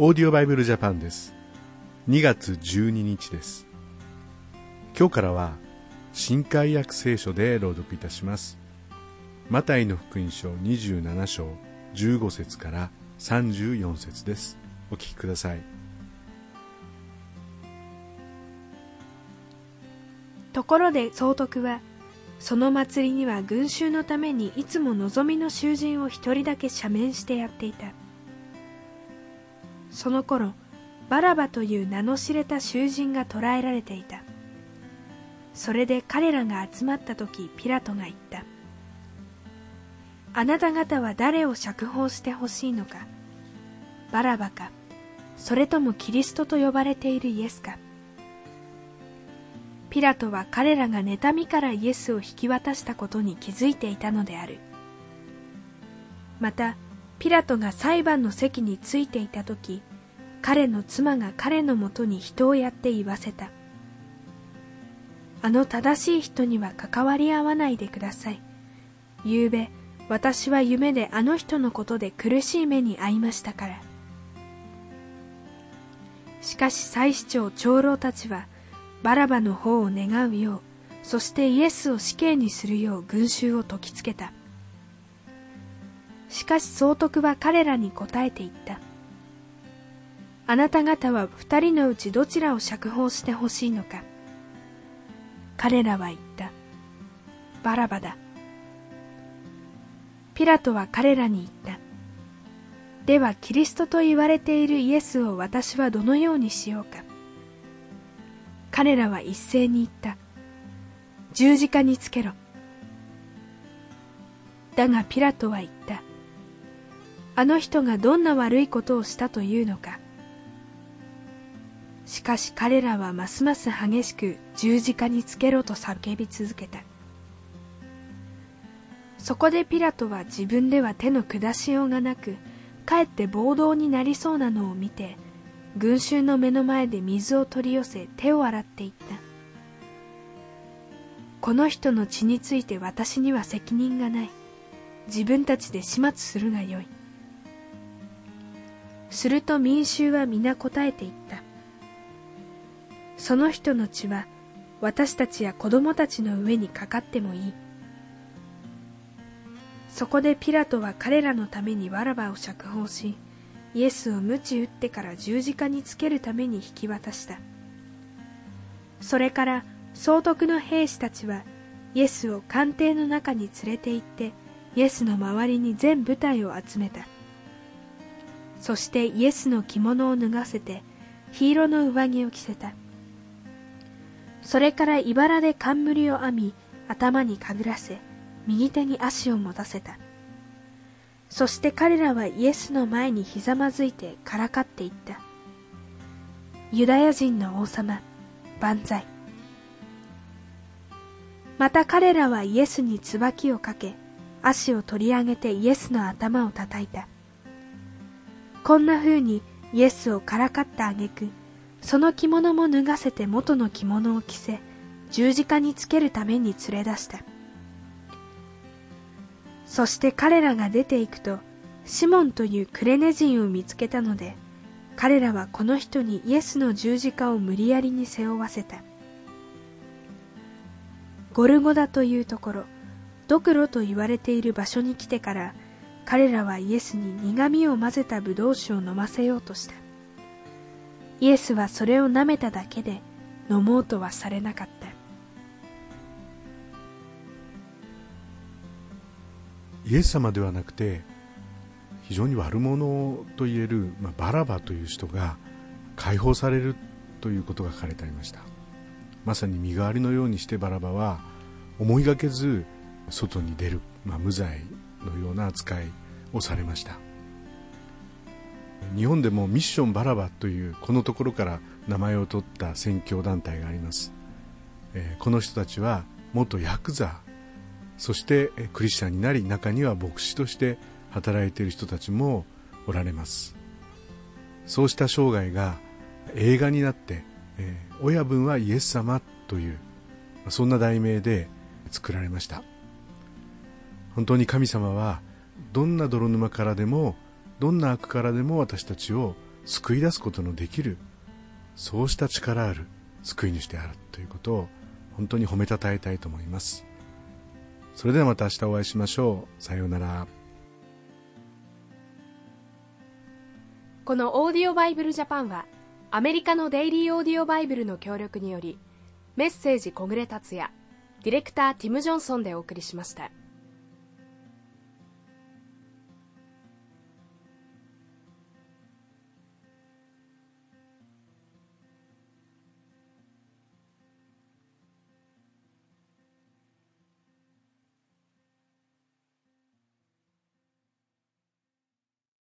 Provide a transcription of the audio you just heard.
オーディオバイブルジャパンです。2月12日です。今日からは新海約聖書で朗読いたします。マタイの福音書27章15節から34節です。お聞きください。ところで総督はその祭りには群衆のためにいつも望みの囚人を一人だけ赦免してやっていた。その頃バラバという名の知れた囚人が捕らえられていた。それで彼らが集まった時ピラトが言った。あなた方は誰を釈放してほしいのか？バラバか？それともキリストと呼ばれているイエスか？ピラトは彼らが妬みからイエスを引き渡したことに気づいていたのである。またピラトが裁判の席についていた時彼の妻が彼のもとに人をやって言わせた。あの正しい人には関わり合わないでください。昨べ私は夢であの人のことで苦しい目に遭いましたから。しかし祭司長長老たちはバラバの方を願うようそしてイエスを死刑にするよう群衆を説きつけた。しかし総督は彼らに答えて言った。あなた方は二人のうちどちらを釈放してほしいのか？彼らは言った。バラバだ。ピラトは彼らに言った。ではキリストと言われているイエスを私はどのようにしようか？彼らは一斉に言った。十字架につけろ。だがピラトは言った。あの人がどんな悪いことをしたというのか？かし彼らはますます激しく十字架につけろと叫び続けた。そこでピラトは自分では手の下しようがなくかえって暴動になりそうなのを見て群衆の目の前で水を取り寄せ手を洗っていった。この人の血について私には責任がない。自分たちで始末するがよい。すると民衆は皆答えていった。その人の血は私たちや子供たちの上にかかってもいい。そこでピラトは彼らのためにわらばを釈放しイエスを鞭打ってから十字架につけるために引き渡した。それから総督の兵士たちはイエスを官邸の中に連れて行ってイエスの周りに全部隊を集めた。そしてイエスの着物を脱がせて黄色の上着を着せた。それから茨で冠を編み頭にかぶらせ右手に足を持たせた。そして彼らはイエスの前にひざまずいてからかっていった。ユダヤ人の王様万歳。また彼らはイエスに椿をかけ足を取り上げてイエスの頭を叩いた。こんな風にイエスをからかった挙句その着物も脱がせて元の着物を着せ十字架につけるために連れ出した。そして彼らが出て行くとシモンというクレネ人を見つけたので彼らはこの人にイエスの十字架を無理やりに背負わせた。ゴルゴダというところドクロと言われている場所に来てから彼らはイエスに苦みを混ぜたブドウ酒を飲ませようとした。イエスはそれを舐めただけで飲もうとはされなかった。イエス様ではなくて非常に悪者といえる、まあ、バラバという人が解放されるということが書かれてありました。まさに身代わりのようにしてバラバは思いがけず外に出る、まあ、無罪のような扱いをされました。日本でもミッションバラバというこのところから名前を取った宣教団体があります、えー、この人たちは元ヤクザそしてクリスチャンになり中には牧師として働いている人たちもおられます。そうした生涯が映画になって、えー、親分はイエス様というそんな題名で作られました。本当に神様はどんな泥沼からでもどんな悪からでも私たちを救い出すことのできるそうした力ある救い主であるということを本当に褒めたたえたいと思います。それではまた明日お会いしましょう。さようなら。このオーディオバイブルジャパンはアメリカのデイリーオーディオバイブルの協力によりメッセージ小暮達也ディレクターティム・ジョンソンでお送りしました。